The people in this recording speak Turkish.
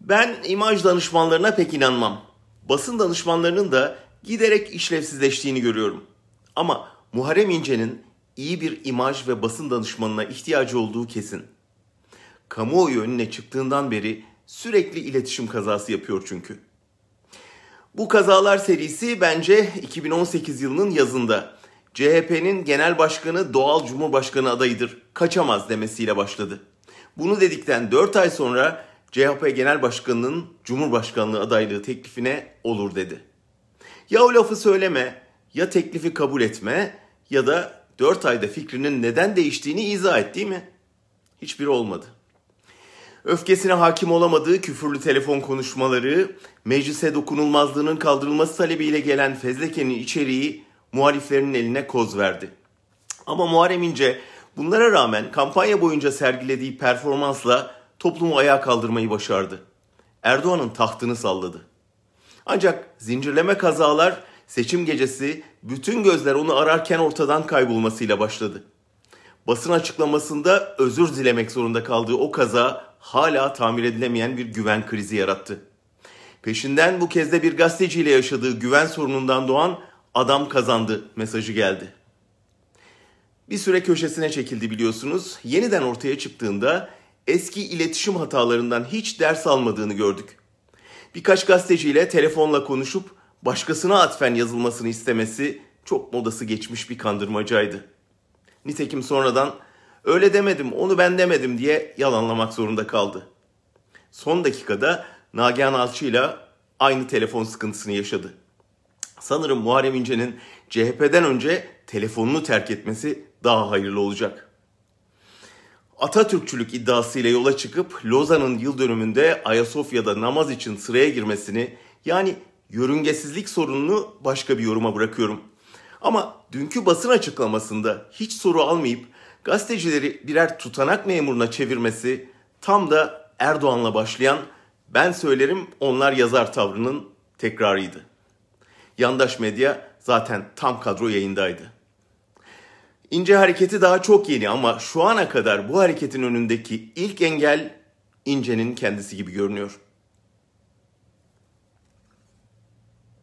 Ben imaj danışmanlarına pek inanmam. Basın danışmanlarının da giderek işlevsizleştiğini görüyorum. Ama Muharrem İnce'nin iyi bir imaj ve basın danışmanına ihtiyacı olduğu kesin. Kamuoyu önüne çıktığından beri sürekli iletişim kazası yapıyor çünkü. Bu kazalar serisi bence 2018 yılının yazında CHP'nin genel başkanı doğal cumhurbaşkanı adayıdır, kaçamaz demesiyle başladı. Bunu dedikten 4 ay sonra CHP Genel Başkanı'nın Cumhurbaşkanlığı adaylığı teklifine olur dedi. Ya o lafı söyleme, ya teklifi kabul etme ya da 4 ayda fikrinin neden değiştiğini izah et değil mi? Hiçbiri olmadı. Öfkesine hakim olamadığı küfürlü telefon konuşmaları, meclise dokunulmazlığının kaldırılması talebiyle gelen fezlekenin içeriği muhaliflerinin eline koz verdi. Ama Muharrem İnce bunlara rağmen kampanya boyunca sergilediği performansla toplumu ayağa kaldırmayı başardı. Erdoğan'ın tahtını salladı. Ancak zincirleme kazalar seçim gecesi bütün gözler onu ararken ortadan kaybolmasıyla başladı. Basın açıklamasında özür dilemek zorunda kaldığı o kaza hala tamir edilemeyen bir güven krizi yarattı. Peşinden bu kez de bir gazeteciyle yaşadığı güven sorunundan doğan adam kazandı mesajı geldi. Bir süre köşesine çekildi biliyorsunuz. Yeniden ortaya çıktığında eski iletişim hatalarından hiç ders almadığını gördük. Birkaç gazeteciyle telefonla konuşup başkasına atfen yazılmasını istemesi çok modası geçmiş bir kandırmacaydı. Nitekim sonradan öyle demedim onu ben demedim diye yalanlamak zorunda kaldı. Son dakikada Nagihan Alçı ile aynı telefon sıkıntısını yaşadı. Sanırım Muharrem İnce'nin CHP'den önce telefonunu terk etmesi daha hayırlı olacak. Atatürkçülük iddiasıyla yola çıkıp Lozan'ın yıl dönümünde Ayasofya'da namaz için sıraya girmesini yani yörüngesizlik sorununu başka bir yoruma bırakıyorum. Ama dünkü basın açıklamasında hiç soru almayıp gazetecileri birer tutanak memuruna çevirmesi tam da Erdoğan'la başlayan ben söylerim onlar yazar tavrının tekrarıydı. Yandaş medya zaten tam kadro yayındaydı. İnce hareketi daha çok yeni ama şu ana kadar bu hareketin önündeki ilk engel İnce'nin kendisi gibi görünüyor.